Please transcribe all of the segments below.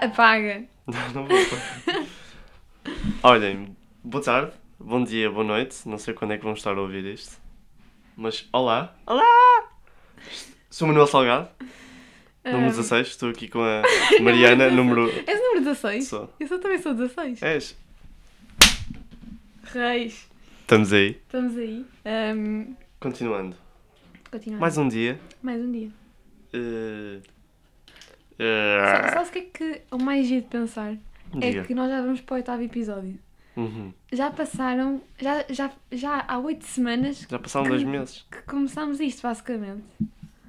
Apaga. Não, não vou. Olhem, boa tarde, bom dia, boa noite. Não sei quando é que vão estar a ouvir isto. Mas olá. Olá! Sou Manuel Salgado, número Ah, 16. Estou aqui com a Mariana, número. És número 16? Sou. Eu só também sou 16. És? Reis. Estamos aí. Estamos aí. Ahm, Continuando. continuar. Mais um dia. Mais um dia. Eh, Sa- eh, Sabes o que é que é o mais giro de pensar? É Diga. que nós já vamos para o oitavo episódio. Uhum. Já passaram, já, já, já há oito semanas Já passaram dois meses. que começámos isto, basicamente.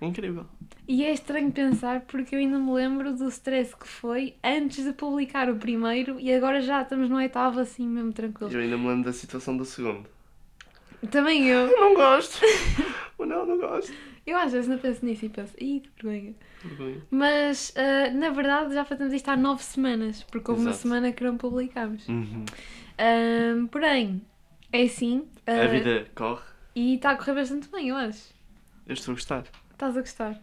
Incrível. E é estranho pensar porque eu ainda me lembro do stress que foi antes de publicar o primeiro e agora já estamos no oitavo assim mesmo tranquilo. Eu ainda me lembro da situação do segundo. Também eu. Eu não gosto. não, não gosto. Eu às vezes não penso nisso e penso, ih, que vergonha. Vergonha. Mas ah, na verdade já fazemos isto há nove semanas, porque houve uma Exato. semana que não publicámos. Uhum. Ahm, porém, é assim. ah, A vida corre. E está a correr bastante bem, eu acho. Eu estou a gostar. Estás a gostar?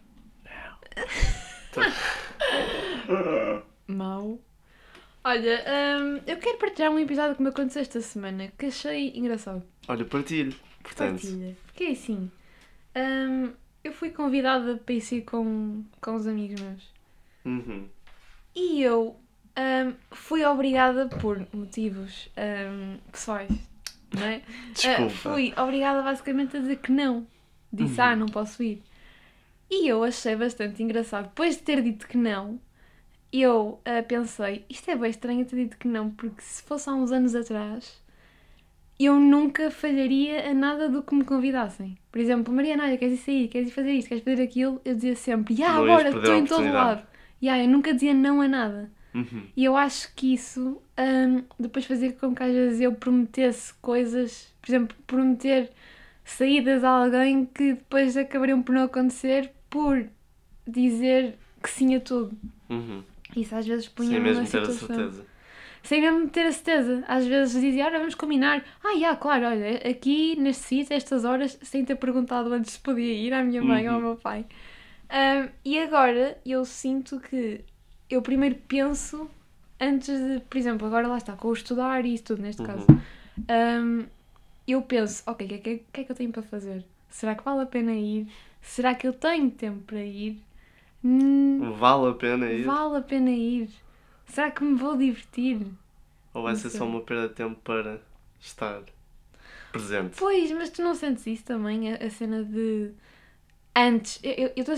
Mau. Olha, hum, eu quero partilhar um episódio que me aconteceu esta semana que achei engraçado. Olha, partilho. Portanto, Partilha. Porque é assim, hum, eu fui convidada para ir sair com, com os amigos meus uhum. e eu hum, fui obrigada por motivos hum, pessoais, não é? desculpa. Ah, fui obrigada basicamente a dizer que não. Disse, ah, não posso ir. E eu achei bastante engraçado. Depois de ter dito que não, eu ah, pensei, isto é bem estranho ter dito que não, porque se fosse há uns anos atrás, eu nunca falharia a nada do que me convidassem. Por exemplo, Mariana, olha, queres ir sair, queres ir fazer isto, queres fazer aquilo? Eu dizia sempre, ah, agora estou em todo lado. Yeah, eu nunca dizia não a nada. Uhum. E eu acho que isso hum, depois fazia com que às vezes eu prometesse coisas, por exemplo, prometer saídas a alguém que depois acabariam por não acontecer por dizer que sim a tudo. Uhum. Isso às vezes punha-me mesmo numa ter a situação. certeza. Sem mesmo ter a certeza. Às vezes dizia, olha, vamos combinar. Ah, já, claro, olha, aqui neste sítio, estas horas, sem ter perguntado antes se podia ir à minha mãe ou ao Uhum. meu pai. Hum, e agora eu sinto que eu primeiro penso antes de, por exemplo, agora lá está, com o estudar e isso tudo, neste caso. Uhum. Hum, eu penso, ok, o que, é que- que é que eu tenho para fazer? Será que vale a pena ir? Será que eu tenho tempo para ir? Hum, Vale a pena ir? vale a pena ir? Será que me vou divertir? Ou vai Não ser sei. só uma perda de tempo para estar presente? Pois, mas tu não sentes isso também, a, a cena de antes. Eu estou a,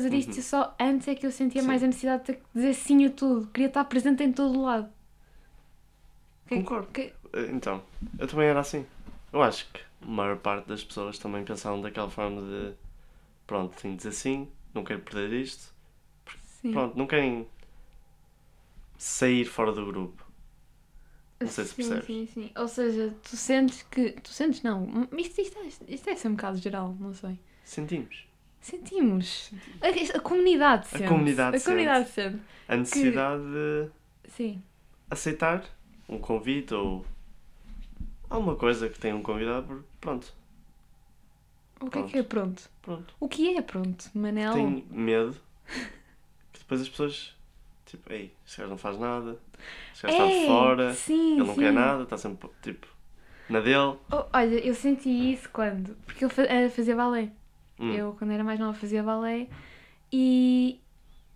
dizer isto Uhum. só antes é que eu sentia Sim. mais a necessidade de ter que dizer sim a tudo. Queria estar presente em todo lado. Concordo. que- Eh, Então, eu também era assim. Eu acho que a maior parte das pessoas também pensavam daquela forma de pronto, tenho de dizer sim, não quero perder isto. Pronto, não querem sair fora do grupo. Não sei se sim, percebes. sim, sim. Ou seja, tu sentes que. Tu sentes não. Isto, isto, é- isto deve ser um bocado geral, não sei. Sentimos. Sentimos. A, a comunidade sente. comunidade A comunidade sente. A necessidade de Sim. aceitar um convite ou alguma coisa que tenha um convidado, pronto, O que é Pronto. que é pronto? pronto. O que é pronto, Manel? Tenho medo que depois as pessoas, tipo, ei, este gajo não faz nada, este gajo está de fora, sim, ele não sim. quer nada, está sempre, tipo, na dele. Oh, olha, eu senti isso quando? Porque eu eh, fazia balé. Hum, Eu, quando era mais nova, fazia balé e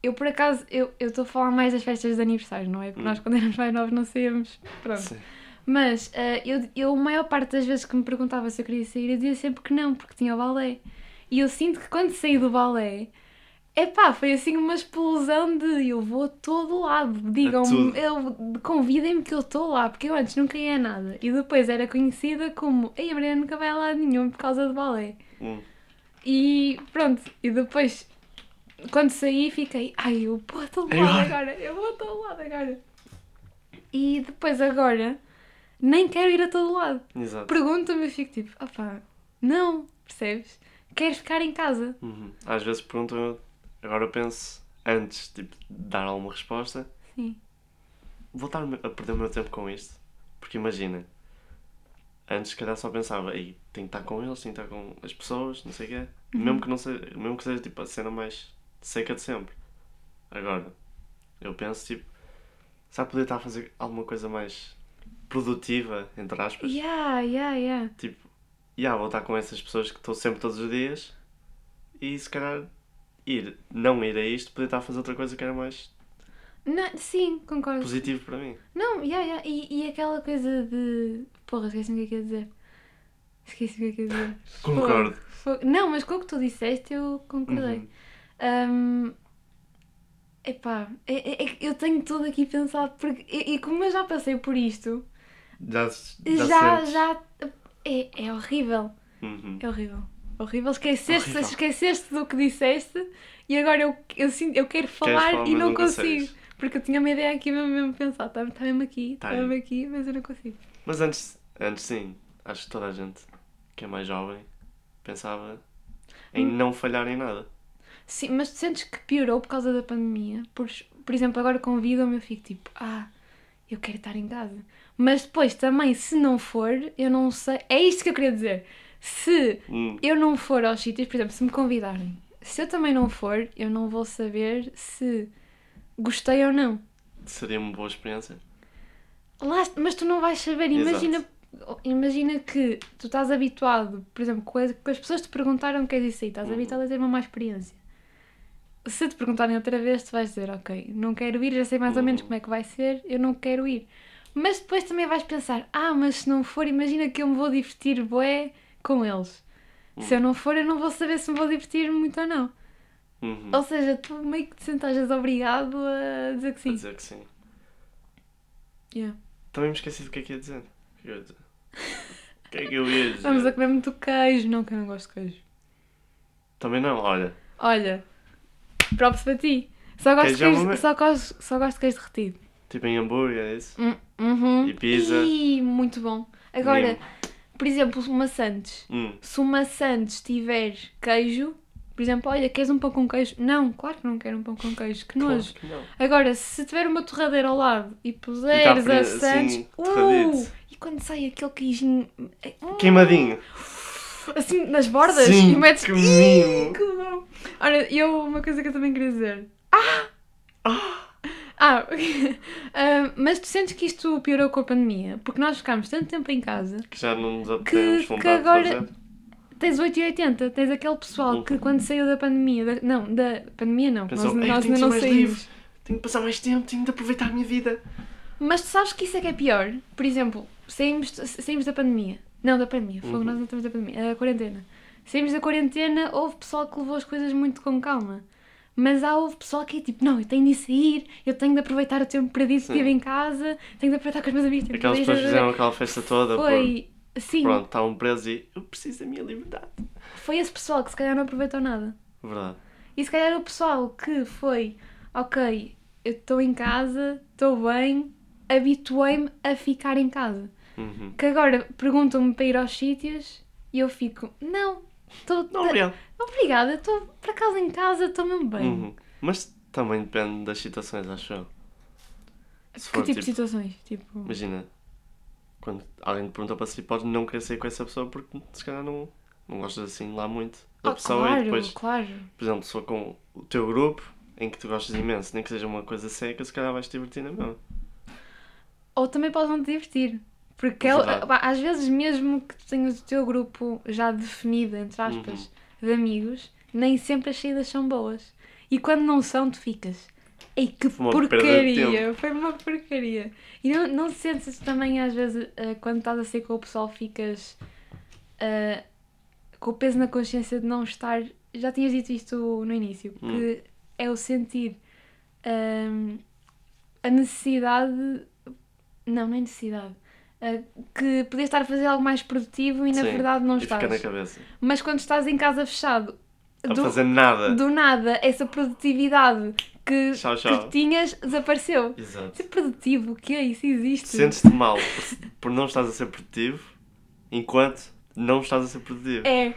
eu, por acaso, eu estou a falar mais das festas de aniversário, não é? Porque Hum. nós, quando éramos mais novos, não saíamos. Pronto. sim. Mas eh, eu, eu, a maior parte das vezes que me perguntava se eu queria sair, eu dizia sempre que não, porque tinha o balé. E eu sinto que quando saí do balé, epá, foi assim uma explosão de eu vou a todo lado. Digam-me, eu- convidem-me que eu estou lá, porque eu antes nunca ia a nada. E depois era conhecida como, ei, a Mariana nunca vai a lado nenhum por causa do balé. Hum, E pronto, e depois, quando saí, fiquei, ai, eu vou a todo lado Agora. agora, eu vou a todo lado agora. E depois agora, nem quero ir a todo lado. Pergunta-me e fico tipo, opá, não, percebes? Queres ficar em casa? Uhum. Às vezes perguntam, eu agora penso, antes tipo, de dar alguma resposta, Sim. vou estar a perder o meu tempo com isto. Porque imagina, antes se calhar só pensava, aí tenho que estar com eles, tenho que estar com as pessoas, não sei o quê. Uhum. Mesmo, que não seja, mesmo que seja tipo a cena mais seca de sempre. Agora, Eu penso, tipo, sabe poder estar a fazer alguma coisa mais produtiva, entre aspas? Yeah, yeah, yeah. Tipo, yeah, vou estar com essas pessoas que estou sempre todos os dias e se calhar ir, não ir a isto, poder estar a fazer outra coisa que era mais Não, sim, concordo. positivo para mim. Não, yeah, yeah. E, e aquela coisa de. Porra, esqueci-me o que é que ia dizer. Esqueci o que é que ia dizer. Concordo. Não, mas com o que tu disseste eu concordei. Uhum. Hum, epá, é, é- é eu tenho tudo aqui pensado, porque, e, e como eu já passei por isto, Já, já, já, já, é, é horrível, Uhum. é horrível. Horrível, esqueceste, Horrível. esqueceste do que disseste e agora eu, eu, sinto, eu quero falar, falar, e não não consigo. consegues. Porque eu tinha uma ideia aqui mesmo, mesmo pensar, está tá mesmo aqui, está Tá mesmo aqui, mas eu não consigo. Mas antes, antes sim, acho que toda a gente que é mais jovem pensava em Hum. não falhar em nada. Sim, mas tu sentes que piorou por causa da pandemia? Por, por exemplo, agora convidam-me eu fico tipo, ah, eu quero estar em casa. Mas depois também, se não for, eu não sei. É isto que eu queria dizer. Se Hum, eu não for aos sítios, por exemplo, se me convidarem, se eu também não for, eu não vou saber se gostei ou não. seria uma boa experiência. Lá, mas tu não vais saber, Exato. imagina, imagina que tu estás habituado, por exemplo, com as, as pessoas te perguntaram o que é isso aí, estás Uhum. habituado a ter uma má experiência. Se te perguntarem outra vez, tu vais dizer, ok, não quero ir, já sei mais ou menos Uhum. como é que vai ser, eu não quero ir. Mas depois também vais pensar, ah, mas se não for, imagina que eu me vou divertir bué com eles. Se eu não for, eu não vou saber se me vou divertir muito ou não. Uhum. Ou seja, tu meio que te sentajas obrigado a dizer que sim. dizer que sim. Yeah. Também me esqueci do que é que ia dizer. O que é que eu ia dizer? O que é que eu ia dizer? Estamos a comer muito queijo, não que eu não gosto de queijo. Também não, olha. Olha, props para ti. Só gosto, de Queijo é queijo, uma- só, gosto, só gosto de queijo derretido. Tipo em hambúrguer, é isso? Hum, uhum. E pizza. Ih, muito bom. Agora. Por exemplo, uma Santos. Hum. Se uma Santos tiver queijo, por exemplo, olha, queres um pão com queijo? Não, claro que não quero um pão com queijo, que Claro nojo. que. Agora, se tiver uma torradeira ao lado e E puseres cá a Santos, assim, uh, e quando sai aquele queijinho hum, Queimadinho. assim nas bordas Sim, e metes que mimo. que bom. Olha, eu uma coisa que eu também queria dizer. Ah! Ah, ah, mas tu sentes que isto piorou com a pandemia? Porque nós ficámos tanto tempo em casa, Que já não nos Que- que agora- fazer. tens 8,80, tens aquele pessoal que Uhum. quando saiu da pandemia, da- não, da pandemia não, Pensou, nós, "Ei, nós ainda não saímos. livre. Tenho de passar mais tempo, tenho de aproveitar a minha vida. Mas tu sabes que isso é que é pior? Por exemplo, saímos, saímos da pandemia. Não, da pandemia, foi Uhum. nós não estamos da pandemia, a quarentena. Saímos da quarentena, houve pessoal que levou as coisas muito com calma. Mas há houve pessoal que é tipo, não, eu tenho de sair, eu tenho de aproveitar o tempo perdido que tive em casa, tenho de aproveitar com os meus amigos. tenho de Aquelas pessoas fizeram aquela festa toda por... Foi, sim, Pronto, estavam presos e eu preciso da minha liberdade. foi esse pessoal que se calhar não aproveitou nada. Verdade. E se calhar o pessoal que foi, ok, eu estou em casa, estou bem, habituei-me a ficar em casa. Uhum. Que agora perguntam-me para ir aos sítios e eu fico, não, estou. Não, obrigado. Obrigada, estou para casa em casa, estou mesmo bem. Uhum. Mas também depende das situações, acho eu. Se Que for, tipo de tipo, situações? Tipo. Imagina, quando alguém te pergunta para si, podes não querer sair com essa pessoa porque se calhar não, não gostas assim lá muito da Ah, pessoa claro, e depois, claro. por exemplo, se for com o teu grupo em que tu gostas imenso, nem que seja uma coisa seca, se calhar vais te divertir na mesma. Ou também podes não te divertir. Porque é- pá, às vezes, mesmo que tenhas o teu grupo já definido, entre aspas, Uhum. De amigos, nem sempre as saídas são boas. E quando não são, tu ficas. Ei, que uma porcaria! Foi uma porcaria. E não, não sentes também, às vezes, eh, quando estás a sair com o pessoal, ficas eh, com o peso na consciência de não estar. Já tinhas dito isto no início, Hum. que é o sentir ahm, a necessidade. Não, não é necessidade. Ah, que podias estar a fazer algo mais produtivo e na Sim, verdade não e fica na estás. cabeça. Mas quando estás em casa fechado, A do, fazer nada. do nada, essa produtividade que, Tchau, tchau. que tinhas desapareceu. Exato. Ser produtivo, o que é isso? Existe. Sentes-te mal por, por não estás a ser produtivo enquanto não estás a ser produtivo. É.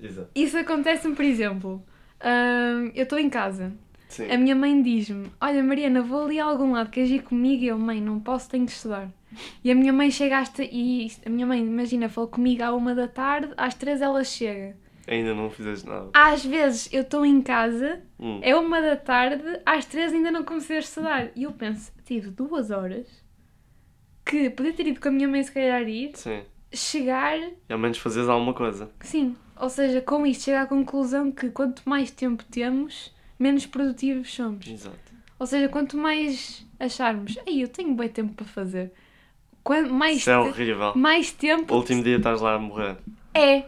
Exato. Isso acontece-me, por exemplo. ahm, eu estou em casa. Sim. A minha mãe diz-me: Olha, Mariana, vou ali a algum lado, queres ir comigo? E eu, mãe, não posso, tenho de estudar. E a minha mãe chega às. E a minha mãe, imagina, falou comigo à uma da tarde, às três ela chega. Ainda não fizeste nada. Às vezes eu estou em casa, Hum. é uma da tarde, às três ainda não comecei a estudar. E eu penso, tive duas horas que podia ter ido com a minha mãe se calhar ir, Sim. chegar, E ao menos fazes alguma coisa. sim. Ou seja, com isto chega à conclusão que quanto mais tempo temos, menos produtivos somos. Exato. Ou seja, quanto mais acharmos, ei, eu tenho bem tempo para fazer, mais, Isso é horrível. mais tempo O último dia estás lá a morrer. é.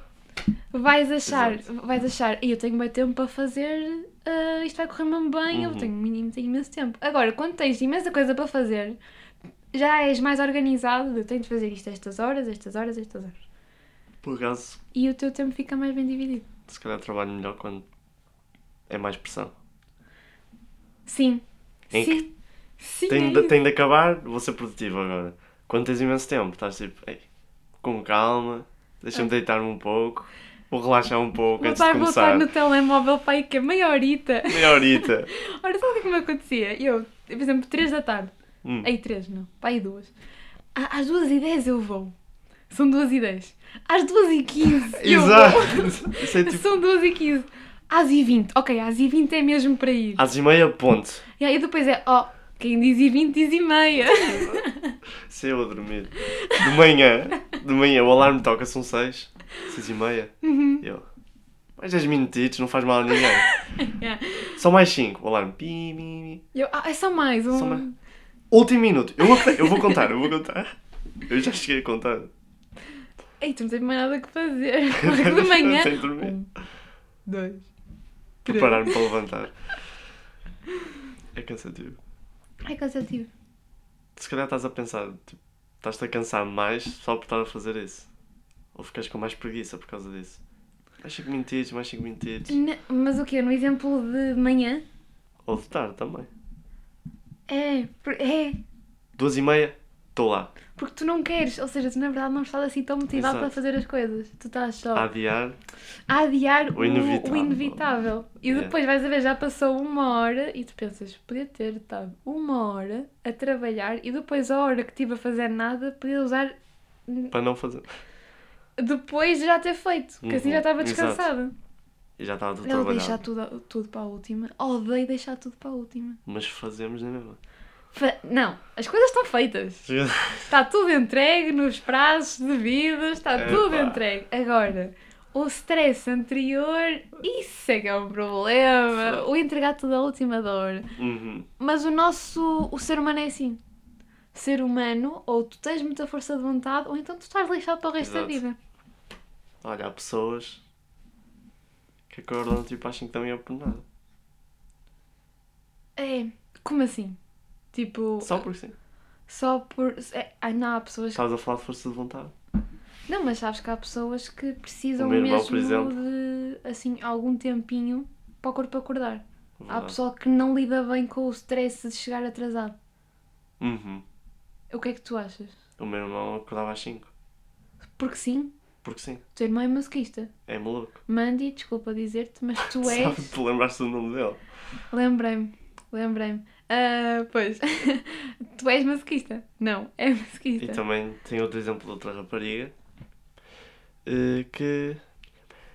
Vais achar, Exato. vais achar, "Ei, eu tenho bem tempo para fazer, ah, isto vai correr mesmo bem, eu Uhum. tenho, mínimo, tenho imenso tempo. Agora, quando tens imensa coisa para fazer, já és mais organizado, eu tenho de fazer isto estas horas, estas horas, estas horas. Por acaso, E o teu tempo fica mais bem dividido. se calhar trabalho melhor quando é mais pressão. Sim. Em Sim. Sim. Tenho é de, tenho de acabar, vou ser produtivo agora. Quando tens imenso tempo, estás tipo, ei, com calma, deixa-me deitar-me um pouco, vou relaxar um pouco Vou antes de começar. no telemóvel para aí que é meia horita. Meia horita. Ora, sabe o que é que me acontecia? Eu, por exemplo, 3 da tarde. Hum. Aí 3, não. Para aí 2. Às 2 e 10 eu vou. São 2 e 10. Às 2 e 15 eu Exato. vou. É tipo, São 2 e 15. Às e 20. Ok, às e 20 é mesmo para ir. às e meia, ponto. E aí depois é, ó, quem diz e 20 diz e meia. Se eu a dormir. De manhã, de manhã, o alarme toca, são seis, seis e meia. Uhum. Eu, mais 10 minutitos, não faz mal a ninguém. Yeah. Só mais 5, o alarme, pi. Eu, ah, é só mais um. Só mais. Último minuto, eu vou, eu vou contar, eu vou contar. Eu já cheguei a contar. Ei, tu não tens mais nada que fazer. De manhã. Um, dois. Preparar-me para levantar. É cansativo. É cansativo. Se calhar estás a pensar, tipo, estás-te a cansar mais só por estar a fazer isso. Ou ficas com mais preguiça por causa disso. Mais 5 minutitos, mais 5 minutitos. Ne- Mas o quê? No exemplo de manhã? Ou de tarde também. É, é. Duas e meia, estou lá. Porque tu não queres, ou seja, tu na verdade não estás assim tão motivado Exato. para fazer as coisas. Tu estás só A adiar. a adiar O inevitável. o inevitável. E depois vais a ver, já passou uma hora e tu pensas, podia ter estado uma hora a trabalhar e depois a hora que estive a fazer nada podia usar Para não fazer. depois de já ter feito, porque assim Uhum, já estava exato. descansada. E já estava tudo Eu odeio deixar trabalhado. tudo, tudo para a última. Odeio deixar tudo para a última. Mas fazemos na mesma. Fa- Não, as coisas estão feitas. Está tudo entregue nos prazos devidos, está Epá. tudo entregue. Agora, o stress anterior, isso é que é um problema. O entregar tudo à última da hora. Uhum. Mas o nosso, o ser humano é assim. Ser humano, ou tu tens muita força de vontade, ou então tu estás lixado para o resto da Exato. vida. Olha, há pessoas que acordam tipo às 5 da manhã por nada. É, como assim? Tipo, Só porque sim. só por. É, ai, não, há pessoas. Estavas a falar de força de vontade. Não, mas sabes que há pessoas que precisam O meu irmão, mesmo por exemplo. de assim, algum tempinho para o corpo acordar. Há Verdade. pessoa que não lida bem com o stress de chegar atrasado. Uhum. O que é que tu achas? O meu irmão acordava às 5. Porque sim, Porque sim. o teu irmão é masoquista. É maluco. Mandy, desculpa dizer-te, mas tu és. Sabe, tu lembraste do nome dele? Lembrei-me, lembrei-me. Ah, pois, tu és masoquista. Não, é E masoquista. também tem outro exemplo de outra rapariga eh, que,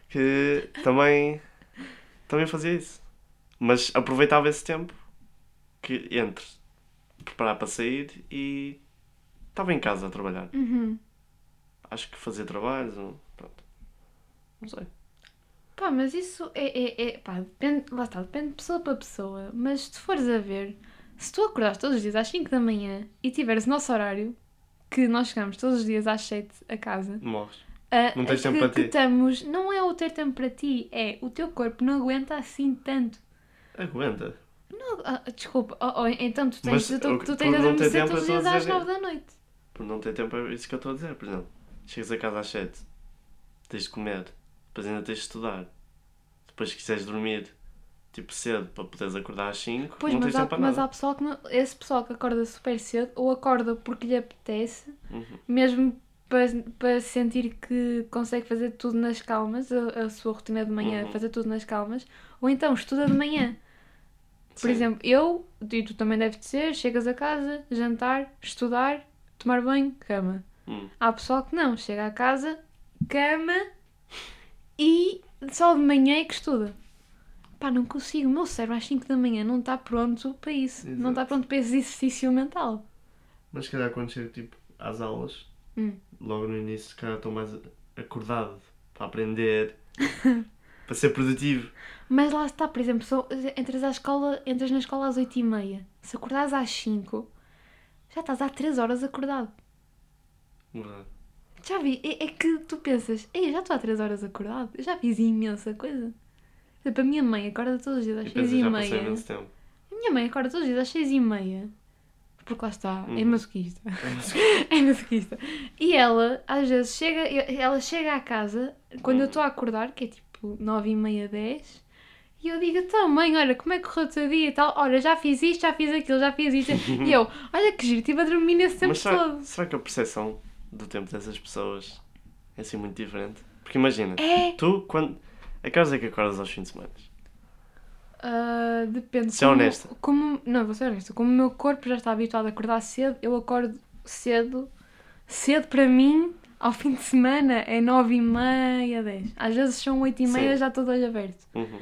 que também, também fazia isso. Mas aproveitava esse tempo que entre preparar para sair e estava em casa a trabalhar. Uhum. Acho que fazia trabalhos, pronto. Não sei. Pá, mas isso é, é, é- pá, depende, lá está, depende de pessoa para pessoa, mas se tu fores a ver, se tu acordares todos os dias às 5 da manhã e tiveres o nosso horário, que nós chegamos todos os dias às 7 a casa, Morres. a- Não tens a tempo para que ti. estamos, não é o ter tempo para ti, é o teu corpo não aguenta assim tanto. Aguenta. Não, ah, desculpa, oh, oh, então tu tens, Mas, tu, tu por tens adormecer tempo, todos os dias a às dizer- 9 da noite. Por não ter tempo, é isso que eu estou a dizer, por exemplo. Chegas a casa às 7, tens de comer, depois ainda tens de estudar. Depois, se quiseres dormir, tipo cedo, para poderes acordar às 5, Pois, não mas tens há, tempo para mas nada. há pessoal que não, esse pessoal que acorda super cedo ou acorda porque lhe apetece Uhum. mesmo para, para sentir que consegue fazer tudo nas calmas, a, a sua rotina de manhã, Uhum. fazer tudo nas calmas, ou então estuda de manhã. Por Sim. exemplo, eu, e tu também deve de ser, chegas a casa, jantar, estudar, tomar banho, cama. Hum. Há pessoal que não, chega a casa, cama e só de manhã é que estuda. Pá, não consigo. O meu cérebro às 5 da manhã não está pronto para isso. Não está Exato. pronto para esse exercício mental. Mas se calhar quando chego tipo, às aulas, Hum. logo no início, se calhar estou mais acordado para aprender, para ser produtivo. Mas lá está, por exemplo, só, entras, à escola, entras na escola às 8 e meia. Se acordares às 5, já estás há 3 horas acordado. Verdade. Já vi, é, é que tu pensas, ei, já estou há 3 horas acordado, eu já fiz imensa coisa. Por exemplo, a minha mãe acorda todos os dias às E 6 pensas, e passei meia. A minha mãe acorda todos os dias às 6 e meia. Porque lá está, é Uhum. masoquista. é masoquista. E ela, às vezes, chega, ela chega à casa, quando eu Uhum. estou a acordar, que é tipo 9 e meia, 10, e eu digo, então mãe, olha, como é que correu o teu dia e tal? Olha, já fiz isto, já fiz aquilo, já fiz isto. e eu, olha que giro, estive a dormir nesse tempo Mas será, todo. será que a percepção do tempo dessas pessoas é assim muito diferente? Porque imagina, É, tu, quando. A que horas é que acordas aos fins de semana? ah, depende. Seja como- honesta. Como, não, vou ser honesta. Como o meu corpo já está habituado a acordar cedo, eu acordo cedo. Cedo para mim, ao fim de semana, é 9 e meia, 10. Às vezes são 8 e meia, Sim. já estou de olho aberto. Uhum.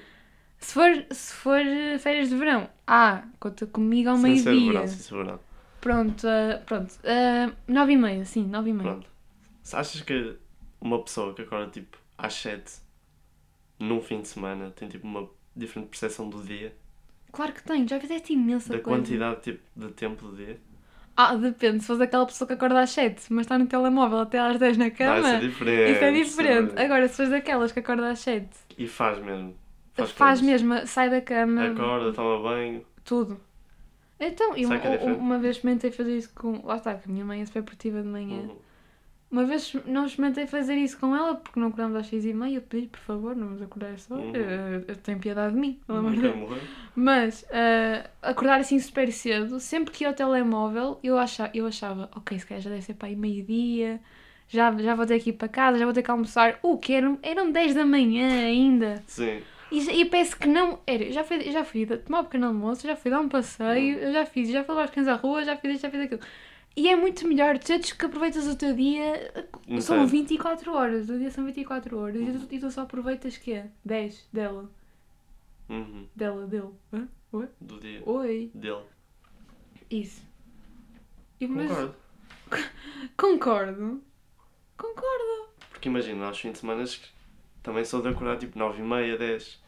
Se for, se for eh, férias de verão, ah, conta comigo ao Sem ser meio-dia. verão, sem ser verão. Pronto, ah, pronto. ah, 9 e meia, sim, 9 e meia. Pronto. Se achas que uma pessoa que acorda tipo às 7 num fim de semana tem tipo uma diferente percepção do dia? Claro que tenho, já fizeste imensa Da coisa. quantidade tipo, de tempo do dia? Ah, depende, se fores aquela pessoa que acorda às 7, mas está no telemóvel até às 10 na cama. isso é diferente. Isso é diferente. Agora, se fores daquelas que acorda às 7, E faz mesmo. faz, coisas. mesmo, sai da cama, Acorda, toma banho. tudo. Então, eu, é uma vez experimentei fazer isso com. Lá está, que a minha mãe é super produtiva de manhã. Uhum. Uma vez não experimentei fazer isso com ela porque não acordamos às 6 e meia. Eu pedi, por favor, não vamos acordar só. Uhum. Eu, eu tenho piedade de mim, pelo amor de Deus. Mas ah, acordar assim super cedo, sempre que ia ao telemóvel, eu achava, eu achava ok, se calhar já deve ser para aí meio-dia, já, já vou ter que ir para casa, já vou ter que almoçar. O que eram, eram 10 da manhã ainda. Sim. E, e parece que não. Era, já fui, já fui de- tomar um pequeno almoço, já fui dar um passeio, eu já fiz, já fui levar os cães à rua, já fiz isto, já fiz aquilo. E é muito melhor, tu que aproveitas o teu dia. Não São sei. 24 horas, o dia são 24 horas e tu, e tu só aproveitas que é 10 dela. Uhum. Dela, dele. Hã? Oi? Do dia. Oi. Dele. Isso. E, mas- Concordo. Concordo. Concordo. Porque imagina, aos fins de semana também sou de acordar tipo 9 e meia, 10.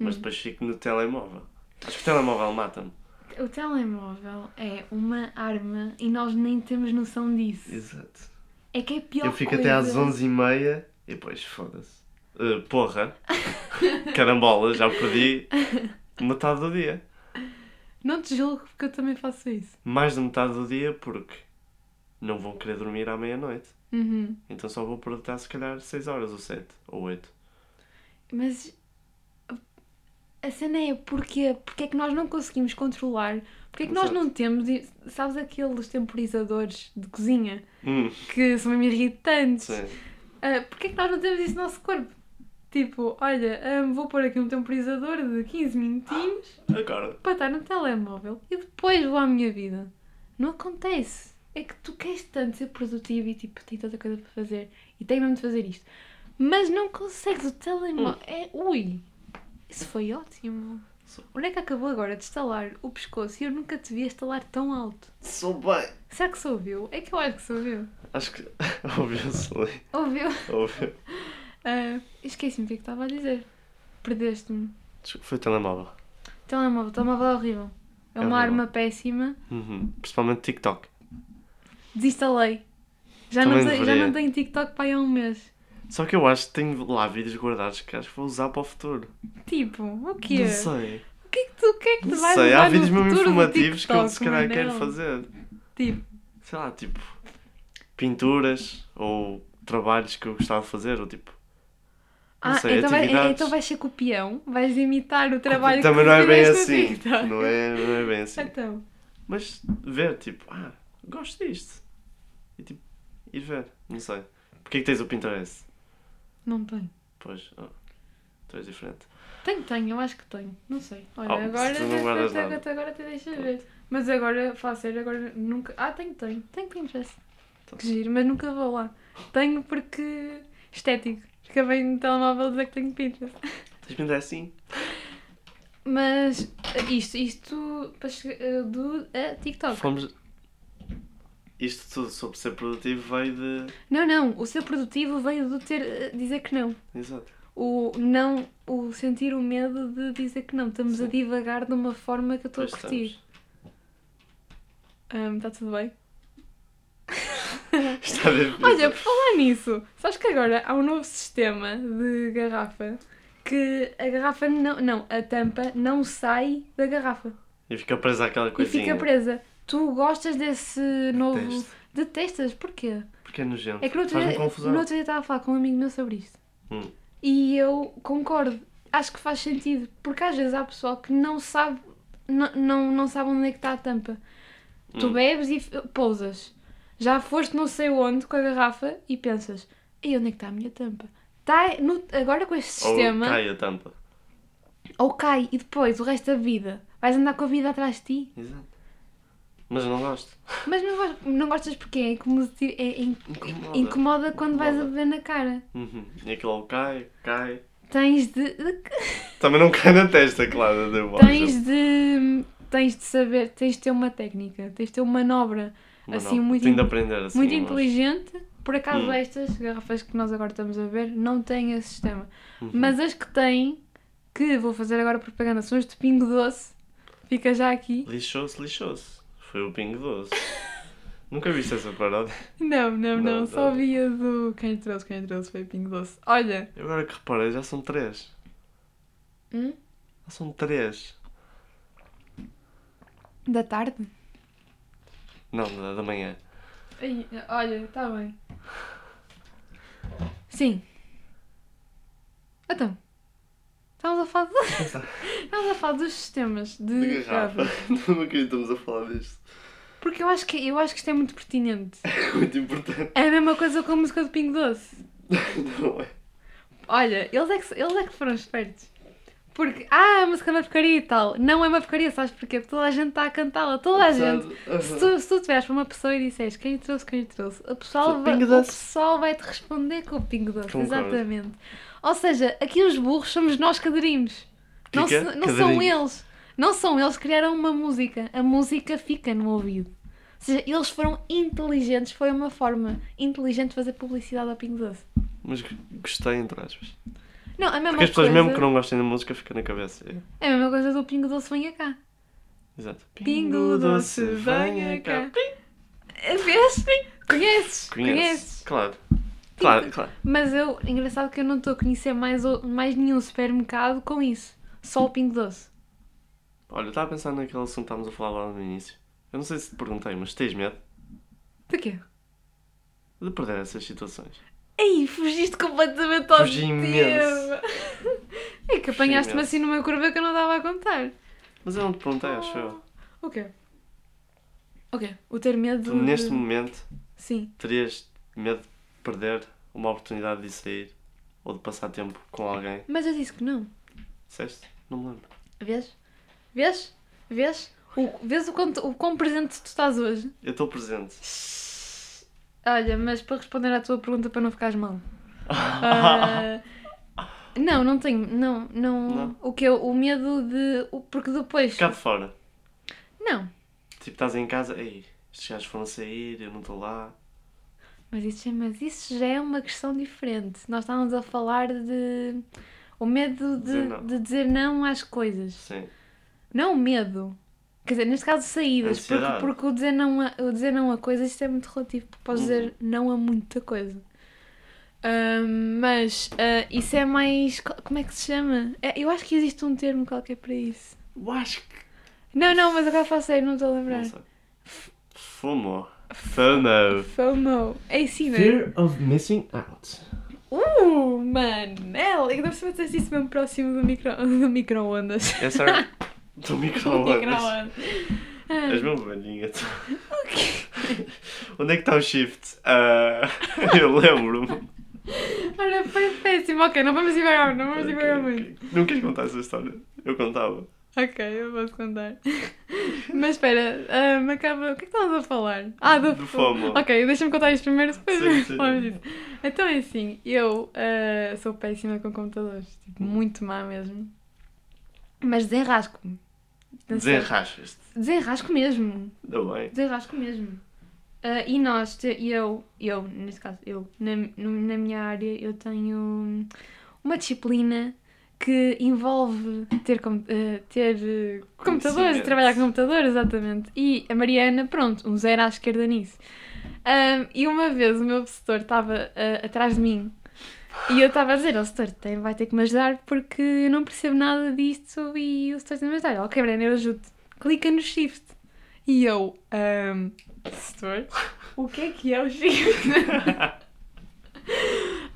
Mas Hum. depois fico no telemóvel. Acho que o telemóvel mata-me. O telemóvel é uma arma e nós nem temos noção disso. Exato. É que é pior Eu fico coisa. até às 11 e meia e depois foda-se. Uh, porra. Carambola, já perdi metade do dia. Não te julgo porque eu também faço isso. Mais de metade do dia porque não vão querer dormir à meia-noite. Uhum. Então só vou aproveitar se calhar 6 horas ou 7 ou 8. Mas a cena é porque, porque é que nós não conseguimos controlar? Porque é que nós Exato. não temos, sabes aqueles temporizadores de cozinha Hum, que são mesmo irritantes? sim. Ah, porque é que nós não temos isso no nosso corpo? Tipo, olha, ah, vou pôr aqui um temporizador de 15 minutinhos Agora. para estar no telemóvel e depois vou à minha vida. Não acontece. É que tu queres tanto ser produtivo e tipo, tem tanta coisa para fazer e tenho mesmo de fazer isto. Mas não consegues o telemóvel. É, ui, isso foi ótimo. Sou- Onde é que acabou agora de estalar o pescoço e eu nunca te vi estalar tão alto? Sou bem. Será que se ouviu? É que eu acho que se ouviu. Acho que ouviu-se. Ouviu? Ouviu. Ah, Esqueci-me o que é que estava a dizer. Perdeste-me. Foi o telemóvel. Telemóvel, telemóvel é horrível. É É uma horrível. arma péssima. Uhum. Principalmente TikTok. Desinstalei. Já Também não, já não tenho TikTok para aí há um mês. Só que eu acho que tenho lá vídeos guardados que acho que vou usar para o futuro. Tipo, o quê? Não sei. O que é que tu, o que é que tu vais sei. Há vídeos mesmo informativos que eu TikTok, se calhar quero Manel? fazer. Tipo, Sei lá, tipo. Pinturas ou trabalhos que eu gostava de fazer. Ou tipo. Não ah, sei, então, vai, então vais ser copião, vais imitar o trabalho Também que não é bem assim. TikTok. Não é, não é bem assim. Então, Mas ver, tipo, ah, gosto disto. E tipo, ir ver. Não sei. Porquê que tens o Pinterest? Não tenho. Pois, oh, tu és diferente. Tenho, tenho, eu acho que tenho. Não sei. Olha, Oh, se agora, tu não guardas até, nada. até agora até deixa ver. Mas agora, fala sério, agora nunca. Ah, tenho, tenho. Tenho Pinterest. Então. Que giro, mas nunca vou lá. Tenho porque. estético. Acabei no telemóvel a dizer que tenho Pinterest. Tens vindo assim? Mas eh, isto, isto para chegar, eh, do a TikTok. Fomos. Isto tudo sobre ser produtivo veio de. Não, não, o ser produtivo veio do ter eh, dizer que não. Exato. O não, o sentir o medo de dizer que não. Estamos a Sim. divagar de uma forma que eu estou a curtir. Está Tá tudo bem? Está difícil. Olha, por falar nisso, sabes que agora há um novo sistema de garrafa que a garrafa não. Não, a tampa não sai da garrafa E fica presa àquela e coisinha. fica presa. Tu gostas desse novo. Detesto. Detestas? Porquê? Porque é nojento. É que no outro, dia, confusão. no outro dia estava a falar com um amigo meu sobre isto. Hum. E eu concordo. Acho que faz sentido. Porque às vezes há pessoal que não sabe, não, não, não sabe onde é que está a tampa. Tu Hum. bebes e pousas. Já foste não sei onde com a garrafa e pensas, e onde é que está a minha tampa? Tá no- agora com este Ou sistema, cai a tampa. ou cai e depois o resto da vida vais andar com a vida atrás de ti. Exato. Mas eu não gosto. Mas não, gos- não gostas porque é, como se- é, in- Incomoda. incomoda quando vais a Incomoda. beber na cara. Uhum. E aquilo cai, cai. Tens de, Também não cai na testa, claro. Tens de tens de saber, tens de ter uma técnica, tens de ter uma manobra assim, muito in- aprender assim. muito mas- inteligente. Por acaso Hum. estas garrafas que nós agora estamos a ver não têm esse sistema. Uhum. Mas as que têm, que vou fazer agora propaganda, são as de Pingo Doce. Fica já aqui. Lixou-se, lixou-se. Foi o Pingo Doce. Nunca viste essa paródia? Não, não, não. Não, Só via do quem trouxe, quem trouxe foi Pingo Doce. Olha. Agora que reparei, já são três. Hum? Já são três. Da tarde? Não, da, da manhã. Ai, olha, está bem. Sim. Então. Estamos a falar, de... estamos a falar dos sistemas de, De garrafa. garrafas. Não acreditamos a falar disto. Porque eu acho, que, eu acho que isto é muito pertinente. É muito importante. É a mesma coisa com a música do Pingo Doce. Não é? Olha, eles é que, eles é que foram espertos. Porque, ah, a música é uma porcaria e tal. Não é uma porcaria, sabes porquê? Porque toda a gente está a cantá-la. Toda a gente. Se tu, se tu tiveres para uma pessoa e disseres quem trouxe, quem trouxe, o pessoal, Sim, vai, o pessoal vai te responder com o pingo doce. Concordo. Exatamente. Ou seja, aqui os burros somos nós que aderimos. Não, Fica? se- não são eles. Não são eles que criaram uma música. A música fica no ouvido. Ou seja, eles foram inteligentes. Foi uma forma inteligente de fazer publicidade ao Pingo Doce. Mas gostei, entre aspas. Não, a mesma Porque as pessoas, coisa. mesmo que não gostem da música, fica na cabeça. É. É a mesma coisa do Pingo Doce venha cá. Exato. Pingo Doce venha cá. Vês? Conheces? Conheces? Conheces? Claro. Claro, claro. Mas eu, engraçado que eu não estou a conhecer mais, mais nenhum supermercado com isso. Só o Pingo Doce. Olha, eu estava a pensar naquele assunto que estávamos a falar lá no início. Eu não sei se te perguntei, mas tens medo De quê? de perder essas situações? Ei, fugiste completamente ao Fugi tema. imenso. É que apanhaste-me assim numa curva que eu não estava a contar. Mas eu não te perguntei, acho eu. O quê? O quê? O ter medo Tu, de... neste momento, Sim. terias medo de perder uma oportunidade de sair ou de passar tempo com alguém? Mas eu disse que não. Disseste? Não me lembro. Vês? Vês? Vês? O, vês o quão, o quão presente tu estás hoje? Eu estou presente. Olha, mas para responder à tua pergunta para não ficares mal. Ah, não, não tenho. Não, não. Não? O que eu, o medo de. o- Porque depois. Ficar de fora. Não. Tipo, estás em casa, ei, estes gajos foram sair, eu não estou lá. Mas isso, é- mas isso já é uma questão diferente. Nós estávamos a falar de. O medo de Dizer não. de dizer não às coisas. Sim. Não o medo. Quer dizer, neste caso, saídas. Porque, porque o, dizer não a, o dizer não a coisas isto é muito relativo. Porque podes Uhum. dizer não a muita coisa. Ahm, mas ah, isso é mais. co- Como é que se chama? É, eu acho que existe um termo qualquer para isso. Eu acho que. Não, não, mas agora faço sério, não estou a lembrar. Não sei. Fumo. FOMO. FOMO. É assim, não é? Fear of missing out. Uh, Manel! E deve ser disseste isso mesmo próximo do micro- do micro-ondas. É do Do micro-ondas. micro-ondas. Ah, És mesmo velhinha, tu. Onde é que está o shift? Ah, eu lembro-me. Ora, foi péssimo. Ok, não vamos divagar, não vamos Ok, divagar ok. muito. Não queres contar essa história? Eu contava. Ok, eu posso contar. Mas espera, me acaba. O que é que estavas a falar? Ah, do, Do FOMO. Ok, deixa-me contar isto primeiro, depois falamos disso. Então é assim, eu ah, sou péssima com computadores, tipo, muito má mesmo. Mas desenrasco-me. Desenrachas-te. Desenrasco mesmo. Ainda bem. Desenrasco mesmo. Ah, e nós, te- e eu, eu, neste caso, eu, na, na minha área, eu tenho uma disciplina que envolve ter, com- ah, ter eh, computadores, trabalhar com computadores, exatamente. E a Mariana, pronto, um zero à esquerda nisso. Ah, e uma vez o meu professor estava ah, atrás de mim e eu estava a dizer ao setor, tem, vai ter que me ajudar porque eu não percebo nada disto e o setor tem que me ajudar. Ok, Breno, eu ajudo. Clica no shift. E eu, um, setor, o que é que é o shift?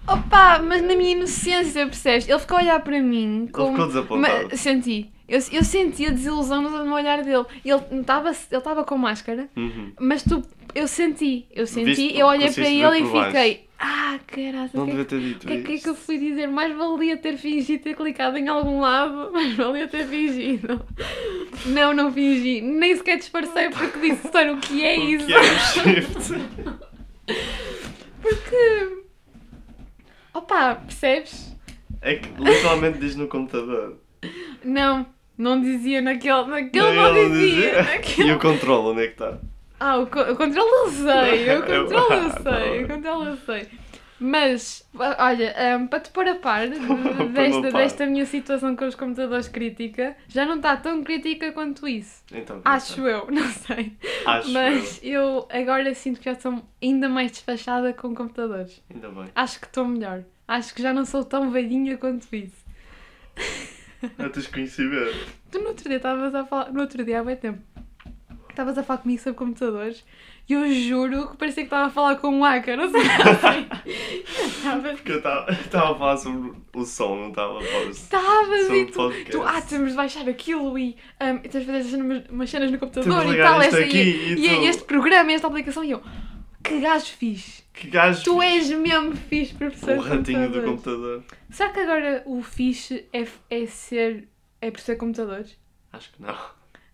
Opa, mas na minha inocência, percebes? Ele ficou a olhar para mim Ele com... ficou desapontado. Senti. Eu, eu senti a desilusão no, olhar dele. Ele estava ele estava com máscara, Uhum. mas tu, eu senti. Eu senti, Viste- eu olhei para ele e fiquei... Ah, caralho, Não o que é devia ter o dito que é que, é que eu fui dizer? Mais valia ter fingido ter clicado em algum lado, mais valia ter fingido. Não, não fingi. Nem sequer disfarcei porque disse, "Senhor, o que é O isso? que é o shift? Porque. Opa, percebes? É que literalmente diz no computador. Não, não dizia naquele. Naquele Não, não, dizia. dizia. Naquele... E o controle, onde é que está? Ah, o, co o controle eu sei. O controle eu Ah, tá sei. O controle eu sei. Mas, olha, hum, para te pôr a par de- desta, par. desta minha situação com os computadores crítica, já não está tão crítica quanto isso. Então, Acho eu, não sei. Acho Mas eu agora sinto que já estou ainda mais despachada com computadores. eu. Ainda bem. Acho que estou melhor. Acho que já não sou tão velhinha quanto isso. Já tens ver. Tu no outro dia estavas a falar. No outro dia há bem tempo. Estavas a falar comigo sobre computadores e eu juro que parecia que estava a falar com um hacker. Não sei. Porque eu estava a falar sobre o som, não estava a falar Estavas e tu, tu, ah, temos de baixar aquilo e um, tens de fazer umas, umas cenas no computador e tal, essa, aqui e, e e este programa, esta aplicação e eu, que gajo fixe. Que gajo. Tu és mesmo fixe professor o ratinho do computador. Será que agora o fixe é, é ser. é por ser computadores? Acho que não.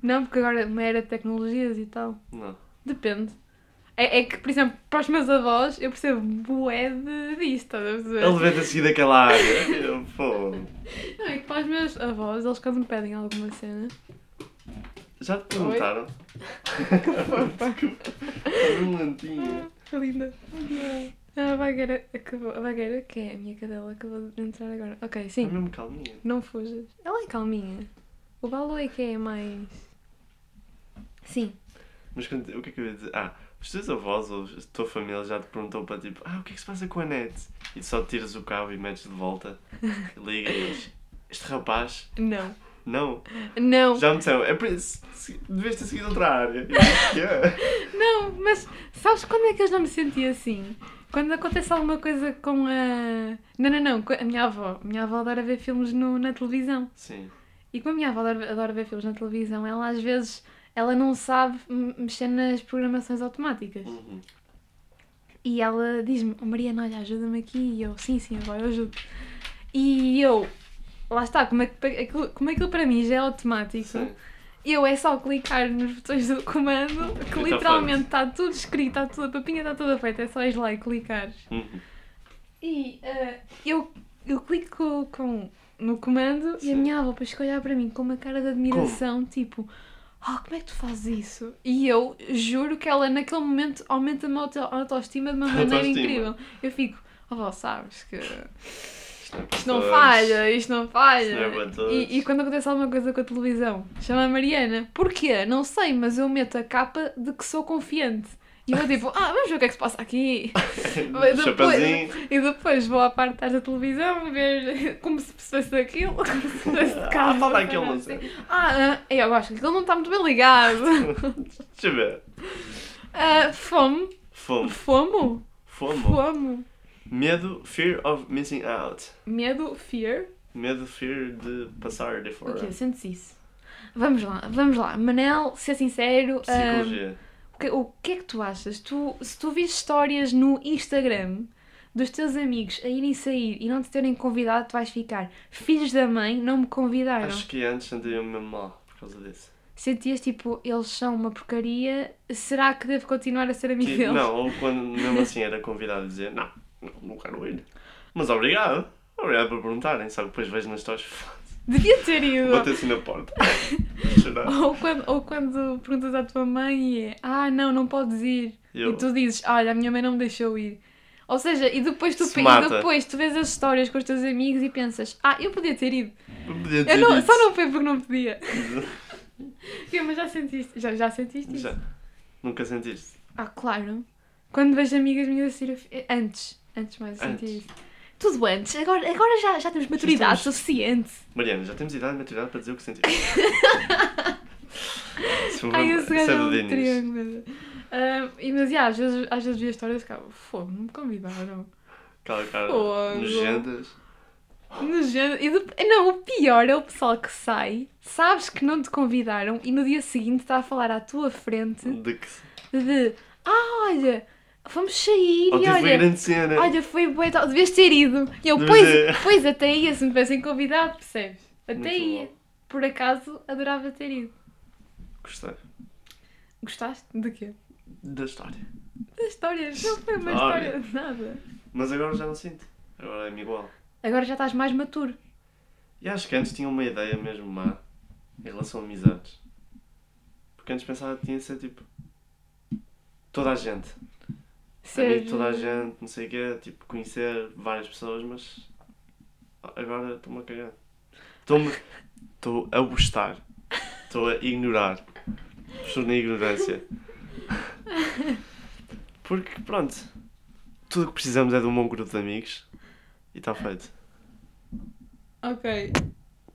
Não, porque agora é uma era de tecnologias e tal. Não. Depende. É, é que, por exemplo, para os meus avós, eu percebo bué de disto, estás a perceber? Ele devia ter seguido aquela área. Eu, Pô. Não, é que para os meus avós, eles quando me pedem alguma cena. Já te perguntaram? Fofa. Estava um lentinho. Que linda. A vagueira acabou. A vagueira, que é a minha cadela, acabou de entrar agora. Ok, É sim. mesmo calminha. Não fujas. Ela é calminha. O Balu é que é mais. Sim. Mas quando- o que é que eu ia dizer? Ah, os teus avós ou a tua família já te perguntou para tipo, ah, o que é que se passa com a net? E só tiras o cabo e metes de volta, liga e eles, este rapaz, Não. não. Não. Já me disseram, é por isso, devias ter seguido outra área. Eu disse, "Que é?" Não, mas sabes quando é que eu já me senti assim? Quando acontece alguma coisa com a. Não, não, não, a minha avó. A minha avó adora ver filmes no, na televisão. Sim. E como a minha avó adora, adora ver filmes na televisão, ela às vezes ela não sabe mexer nas programações automáticas. Uhum. E ela diz-me, oh, Mariana, olha, ajuda-me aqui. E eu, sim, sim, avó, eu ajudo. E eu, lá está, como, é que, aquilo, como aquilo para mim já é automático, Sim. eu é só clicar nos botões do comando, que tá literalmente está tudo escrito, está tudo, a papinha está toda feita, é só ir lá e clicar. Uhum. E eh, eu, eu clico com, no comando e Sim. a minha avó depois olhar para mim com uma cara de admiração, tipo, oh, como é que tu fazes isso? E eu juro que ela naquele momento aumenta-me a auto- autoestima de uma maneira Autoestima. incrível. Eu fico, oh, vó, sabes que Isto não, é isto não falha, isto não falha. Isto não é. E, e quando acontece alguma coisa com a televisão, chama a Mariana. Porquê? Não sei, mas eu meto a capa de que sou confiante. E eu tipo, ah, vamos ver o que é que se passa aqui. Todos. depois-. E depois vou à parte de trás da televisão ver como se percebesse aquilo. Como se percebesse de Ah, falta aquilo, não assim. sei. Ah, ah, eu acho que aquilo não está muito bem ligado. Deixa eu ver. Ah, fome. Fome. Fomo? Fomo. Fomo. Medo, fear of missing out. Medo, fear. Medo, fear de passar de fora. quê? Sentes isso? Vamos lá, vamos lá. Manel, ser sincero. Psicologia. O que é que tu achas? Tu, se tu vires histórias no Instagram dos teus amigos a irem sair e não te terem convidado, tu vais ficar filhos da mãe, não me convidaram. Acho que antes sentia-me mesmo mal por causa disso. Sentias tipo, eles são uma porcaria, será que devo continuar a ser amigo Que- deles? não, ou quando mesmo assim era convidado a dizer não, não, não quero ir. Mas obrigado. Obrigado por perguntarem. Só que depois vejo nas histórias. Devia ter ido. Bater assim na porta. Ou quando, ou quando perguntas à tua mãe e é Ah, não, não podes ir. Eu- E tu dizes, olha, a minha mãe não me deixou ir. Ou seja, e depois tu, Se e mata. depois tu vês as histórias com os teus amigos e pensas, ah, eu podia ter ido. Eu podia Eu dizer não, só não foi porque não podia. Sim, mas já sentiste, já, já sentiste isso? Já. Nunca sentiste? Ah, claro. Quando vejo amigas minhas a eh, Antes, antes mais eu senti isso. Tudo antes, agora, agora já, já temos maturidade estamos- suficiente. Mariana, já temos idade e maturidade para dizer o que sentimos. Isso foi- Ai, esse gajo é é um triângulo. E, mas, yeah, às vezes, às vezes vi a história e ficava, fogo, não me convidaram. Aquela cara Fogo. nojentas. Nojento. E não, o pior é o pessoal que sai, sabes que não te convidaram e no dia seguinte está a falar à tua frente De que. de ah, olha, vamos sair Oh, e tive uma olha. grande cena. Olha, foi bué tal, devias ter ido. E eu, pois, ter. pois, até ia, se me tivessem convidado, percebes? Até Muito ia. bom. Por acaso, adorava ter ido. Gostei. Gostaste? De quê? Da história. Da história. Não foi uma Olha. história de nada. Mas agora já não sinto. Agora é-me igual. Agora já estás mais maturo. E acho que antes tinha uma ideia mesmo má em relação a amizades. Porque antes pensava que tinha de ser tipo. Toda a gente. Amigo de toda a gente, não sei o quê, tipo, conhecer várias pessoas, mas. Agora estou-me a cagar. Estou-me. Estou a gostar. Estou a ignorar. Estou na ignorância. Porque, pronto. Tudo o que precisamos é de um bom grupo de amigos. E está feito. Ok.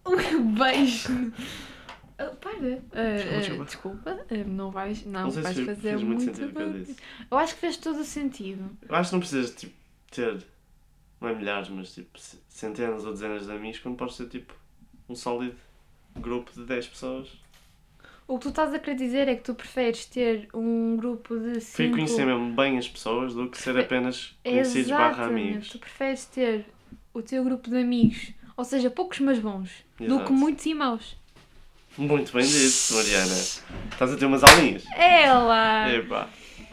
Um beijo. Ah, para. Ah, Desculpa, ah, desculpa. não vais, não, Não vais se fazer fez muito muito sentido eu acho que fez todo o sentido. Eu acho que não precisas tipo, ter, não é milhares, mas tipo centenas ou dezenas de amigos quando podes ter tipo um sólido grupo de 10 pessoas. O que tu estás a querer dizer é que tu preferes ter um grupo de Fui cinco... conhecer mesmo bem as pessoas do que ser apenas conhecidos barra Exatamente. amigos. Tu preferes ter o teu grupo de amigos, ou seja, poucos mas bons, do Exato. que muitos e maus. Muito bem dito, Mariana. Estás a ter umas aulinhas. Ela! Epá,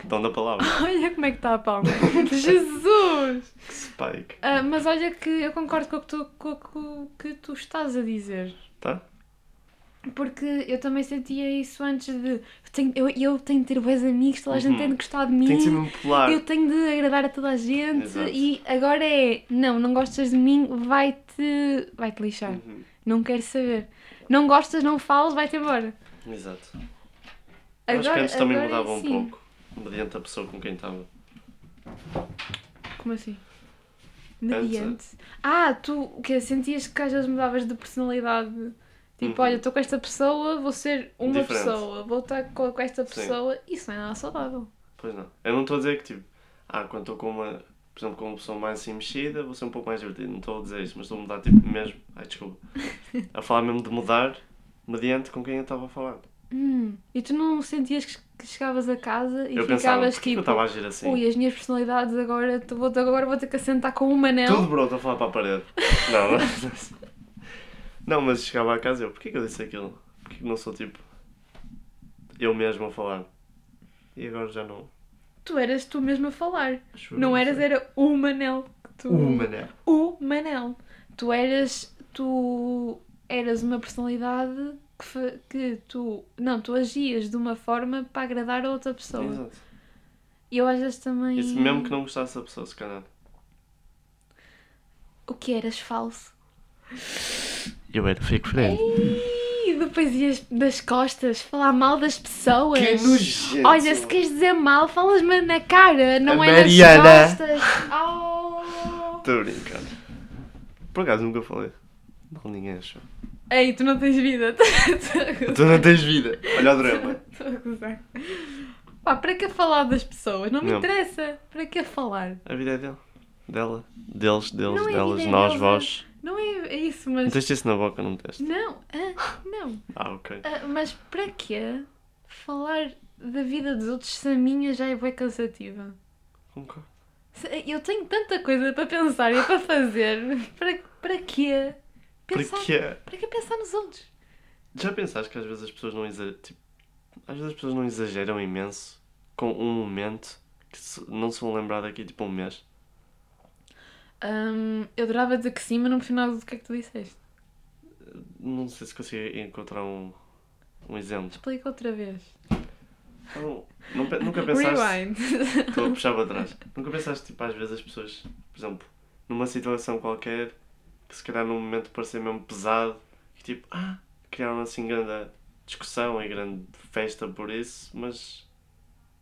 dão da palavra. Olha como é que está a palma. Jesus! Que spike. Ah, mas olha que eu concordo com o que tu, com, com o que tu estás a dizer. Tá? Porque eu também sentia isso antes de. Eu tenho, eu, eu tenho de ter bons amigos, toda a gente Uhum. tem de gostar de mim. Tem que ser. Eu tenho de agradar a toda a gente Exato. e agora é, não, não gostas de mim, vai-te vai-te lixar. Uhum. Não quero saber. Não gostas, não falas, vai-te embora. Exato. Eu acho que antes também agora é mudava um pouco. Mediante a pessoa com quem estava. Como assim? Mediante. Ah, tu que sentias que às vezes mudavas de personalidade? Tipo, Uhum. olha, estou com esta pessoa, vou ser uma Diferente. pessoa, vou estar com, esta Sim. pessoa. Isso não é nada saudável. Pois não. Eu não estou a dizer que tipo, ah, quando estou com uma, por exemplo, com uma pessoa mais assim mexida, vou ser um pouco mais divertido. Não estou a dizer isso, mas estou a mudar tipo mesmo. Ai, desculpa. A falar mesmo de mudar mediante com quem eu estava a falar. Hum. E tu não sentias que chegavas a casa e eu pensava, ficavas eu tipo. estava a agir assim. Ui, as minhas personalidades agora tu- vou, agora vou ter que assentar com um manel. Tudo pronto a falar para a parede. Não, não. Não, mas chegava a casa e eu, porquê que eu disse aquilo? Porquê que não sou tipo eu mesmo a falar? E agora já não. Tu eras tu mesmo a falar. Não eras, sei. era o Manel. Que tu... O mané. O Manel. Tu eras. Tu eras uma personalidade que, fa- que tu. Não, tu agias de uma forma para agradar a outra pessoa. Exato. E eu às vezes também. Isso mesmo que não gostasse da pessoa, se calhar. O que eras falso. Eu era fake friend. E depois ias das costas falar mal das pessoas. Que nojento. Olha, se queres dizer mal, falas-me na cara, não A é Mariana. nas costas. Oh. Estou a brincar. Por acaso nunca falei. Não, ninguém achou. Ei, tu não tens vida. Tu não tens vida. Olha o drama. Estou a gozar. Pá, para que falar das pessoas? Não me Não. interessa. Para que falar? A vida é dele. Dela. Deles, deles, Não é delas, é nós, vós. Não é, é isso, mas. tens isso na boca, não teste. Não, ah, não. Ah, ok. Ah, mas para quê? Falar da vida dos outros se a minha já é bem cansativa. Concordo. Eu tenho tanta coisa para pensar e para fazer. Para, para quê? Pensar, Porque Para que pensar nos outros? já pensaste que às vezes as pessoas não exageram, tipo, às vezes as pessoas não exageram imenso com um momento que não se vão lembrar daqui tipo um mês? Hum, eu adorava dizer que sim, mas no final do que é que tu disseste? Não sei se consigo encontrar um, um exemplo. Explica outra vez. Não, não pe- nunca pensaste. Rewind. Estou a puxar para trás. Nunca pensaste, tipo, às vezes as pessoas, por exemplo, numa situação qualquer, que se calhar num momento parecia mesmo pesado, que tipo, ah, criaram assim grande discussão e grande festa por isso, mas,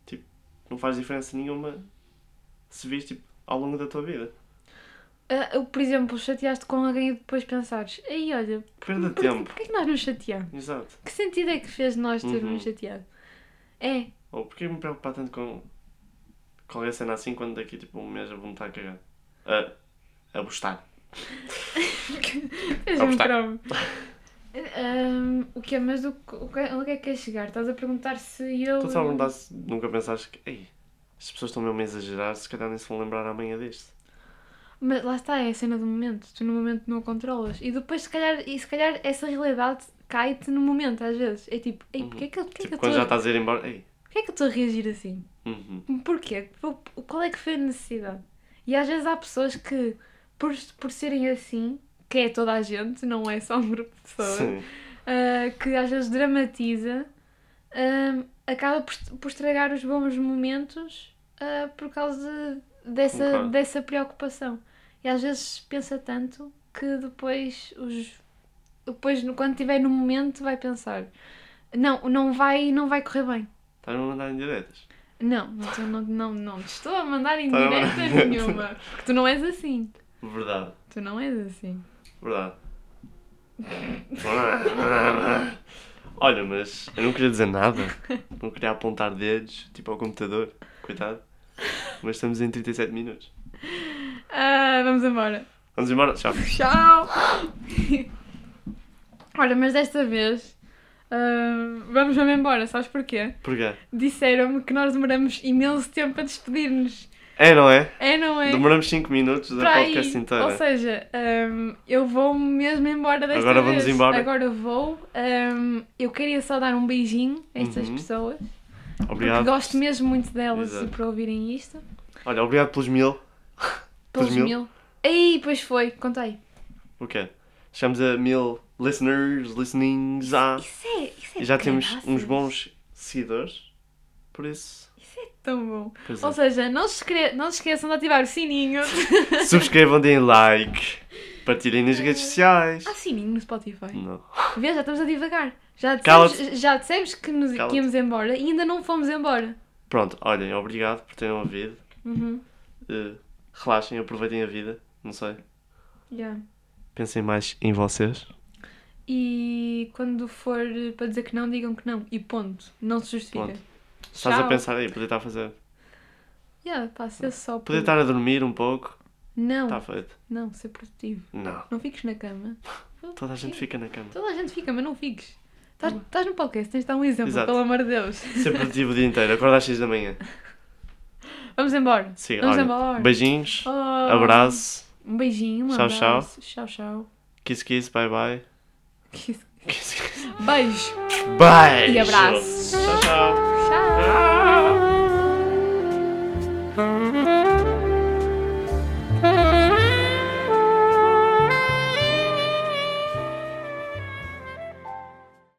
tipo, não faz diferença nenhuma se vis, tipo, ao longo da tua vida. Ah, eu, por exemplo, chateaste com alguém e depois pensares, ei, olha, perda porquê, tempo. porquê que nós nos chateamos? Exato. Que sentido é que fez nós termos Uhum. chateado? É, Ou porquê me preocupar tanto com qualquer cena assim quando daqui, tipo, um mês eu vou-me estar a cagar? A, a gostar. fez Vamos um o que é? Mas o, que- o que, onde é que queres chegar? Estás a perguntar se eu. Tu só a perguntar se nunca pensaste que, ei, as pessoas estão mesmo a exagerar, se calhar nem se vão lembrar amanhã disto. Mas lá está, é a cena do momento. Tu no momento não a controlas. E depois, se calhar, e se calhar essa realidade cai-te no momento, às vezes. É tipo, ei, porquê é que, é que Tipo, eu quando estou já a- estás a ir embora, ei, porquê é que eu estou a reagir assim? uhum, Porquê? Qual- é que foi a necessidade? E às vezes há pessoas que, por, por serem assim, que é toda a gente, não é só um grupo de pessoas, ah, que às vezes dramatiza, ah, acaba por, por estragar os bons momentos ah, por causa dessa, Concordo. dessa preocupação. E às vezes pensa tanto que depois, os, depois quando estiver no momento, vai pensar: não, não vai, não vai correr bem. estás-me a mandar em diretas. Não, não, não, não, estou a mandar a mandar- nenhuma. Porque tu não és assim. Verdade, Tu não és assim. verdade. Olha, mas eu não queria dizer nada, não queria apontar dedos, tipo ao computador, coitado. Mas estamos em 37 minutos. Ah, vamos embora. Vamos embora, tchau. Tchau! Olha, mas desta vez ah, vamos mesmo embora, sabes porquê? Porquê? Disseram-me que nós demoramos imenso tempo a despedir-nos. É, não é? É, não é? Demoramos 5 minutos da Para aí. podcast inteira. Ou seja, ahm, eu vou mesmo embora desta Agora vamos vez. embora. Agora vou. Ahm, eu queria só dar um beijinho a estas Uhum. pessoas. Obrigado. Porque gosto mesmo muito delas Exato. e por ouvirem isto. Olha, obrigado pelos mil. Pelos mil? mil. Ei, pois foi, contei. O quê? Chegamos a mil listeners, listenings. Ah. Isso é. Isso é já temos uns bons seguidores. Por isso. Isso é tão bom. Pois Ou é. seja, não se, escre- não se esqueçam de ativar o sininho. Subscrevam, deem like. Partilhem nas redes sociais. Há sininho no Spotify. Não. Vê, já estamos a divagar. Já dissemos, já dissemos que, nos, que íamos embora e ainda não fomos embora. Pronto, olhem, obrigado por terem ouvido. Uhum. Eh, relaxem, aproveitem a vida. Não sei. Yeah. Pensem mais em vocês. E quando for para dizer que não, digam que não. E ponto. Não se justifica. Ponto. Estás a Tchau. pensar aí, podia estar a fazer. Yeah, pá, ser só por... Podia estar a dormir um pouco. Não, Está feito. não, ser produtivo. Não. Não fiques na cama. Toda a gente fica na cama. Toda a gente fica, mas não fiques. Estás- Estás no podcast, tens de dar um exemplo, Exato. pelo amor de Deus. Ser produtivo o dia inteiro. Acorda às 6 da manhã. Vamos embora. Sim, Vamos olha, embora. Beijinhos. Oh, abraço. Um beijinho, um tchau, abraço. Tchau, tchau. Tchau, Kiss, kiss, bye, bye. Kiss. kiss. Beijo. Beijo. E abraço. Tchau, tchau. Tchau. tchau.